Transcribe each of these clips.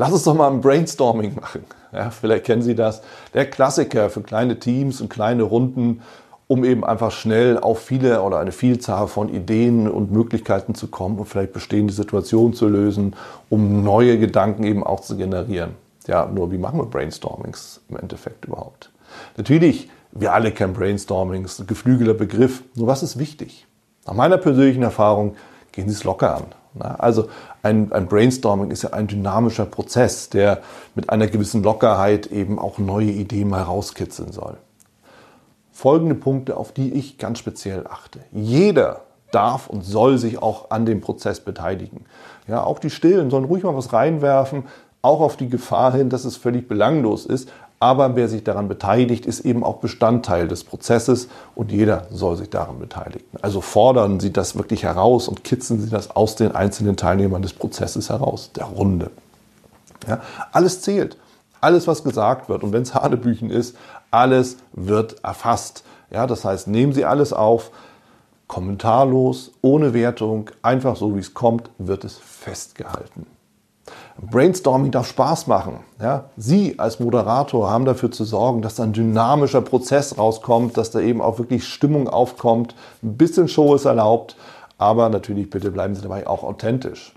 Lass uns doch mal ein Brainstorming machen. Ja, vielleicht kennen Sie das. Der Klassiker für kleine Teams und kleine Runden, um eben einfach schnell auf viele oder eine Vielzahl von Ideen und Möglichkeiten zu kommen und vielleicht bestehende Situationen zu lösen, um neue Gedanken eben auch zu generieren. Ja, nur wie machen wir Brainstormings im Endeffekt überhaupt? Natürlich, wir alle kennen Brainstormings, ein geflügelter Begriff. Nur was ist wichtig? Nach meiner persönlichen Erfahrung gehen Sie es locker an. Also ein, ein, Brainstorming ist ja ein dynamischer Prozess, der mit einer gewissen Lockerheit eben auch neue Ideen mal rauskitzeln soll. Folgende Punkte, auf die ich ganz speziell achte. Jeder darf und soll sich auch an dem Prozess beteiligen. Ja, auch die Stillen sollen ruhig mal was reinwerfen, auch auf die Gefahr hin, dass es völlig belanglos ist. Aber wer sich daran beteiligt, ist eben auch Bestandteil des Prozesses und jeder soll sich daran beteiligen. Also fordern Sie das wirklich heraus und kitzeln Sie das aus den einzelnen Teilnehmern des Prozesses heraus, der Runde. Ja, alles zählt. Alles, was gesagt wird. Und wenn es Hanebüchen ist, alles wird erfasst. Ja, das heißt, nehmen Sie alles auf, kommentarlos, ohne Wertung, einfach so wie es kommt, wird es festgehalten. Brainstorming darf Spaß machen. Ja? Sie als Moderator haben dafür zu sorgen, dass da ein dynamischer Prozess rauskommt, dass da eben auch wirklich Stimmung aufkommt. Ein bisschen Show ist erlaubt, aber natürlich bitte bleiben Sie dabei auch authentisch.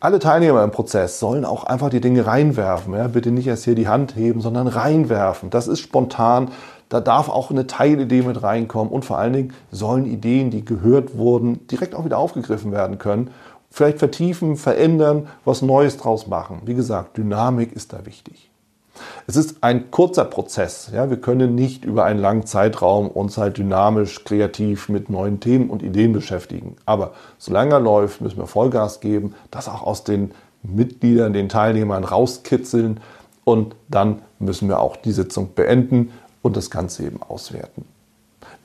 Alle Teilnehmer im Prozess sollen auch einfach die Dinge reinwerfen. Ja? Bitte nicht erst hier die Hand heben, sondern reinwerfen. Das ist spontan. Da darf auch eine Teilidee mit reinkommen und vor allen Dingen sollen Ideen, die gehört wurden, direkt auch wieder aufgegriffen werden können vielleicht vertiefen, verändern, was Neues draus machen. Wie gesagt, Dynamik ist da wichtig. Es ist ein kurzer Prozess. Ja, wir können nicht über einen langen Zeitraum uns halt dynamisch, kreativ mit neuen Themen und Ideen beschäftigen. Aber solange er läuft, müssen wir Vollgas geben, das auch aus den Mitgliedern, den Teilnehmern rauskitzeln und dann müssen wir auch die Sitzung beenden und das Ganze eben auswerten.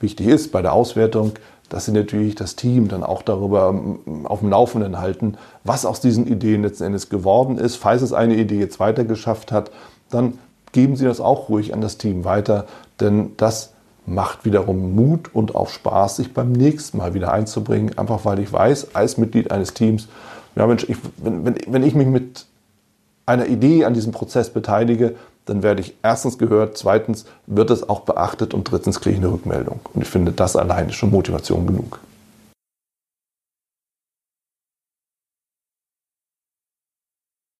Wichtig ist bei der Auswertung, dass sie natürlich das Team dann auch darüber ähm, auf dem Laufenden halten, was aus diesen Ideen letzten Endes geworden ist. Falls es eine Idee jetzt weitergeschafft hat, dann geben Sie das auch ruhig an das Team weiter, denn das macht wiederum Mut und auch Spaß, sich beim nächsten Mal wieder einzubringen, einfach weil ich weiß, als Mitglied eines Teams, ja Mensch, ich, wenn, wenn, wenn ich mich mit einer Idee an diesem Prozess beteilige, dann werde ich erstens gehört, zweitens wird es auch beachtet und drittens kriege ich eine Rückmeldung. Und ich finde, das allein ist schon Motivation genug.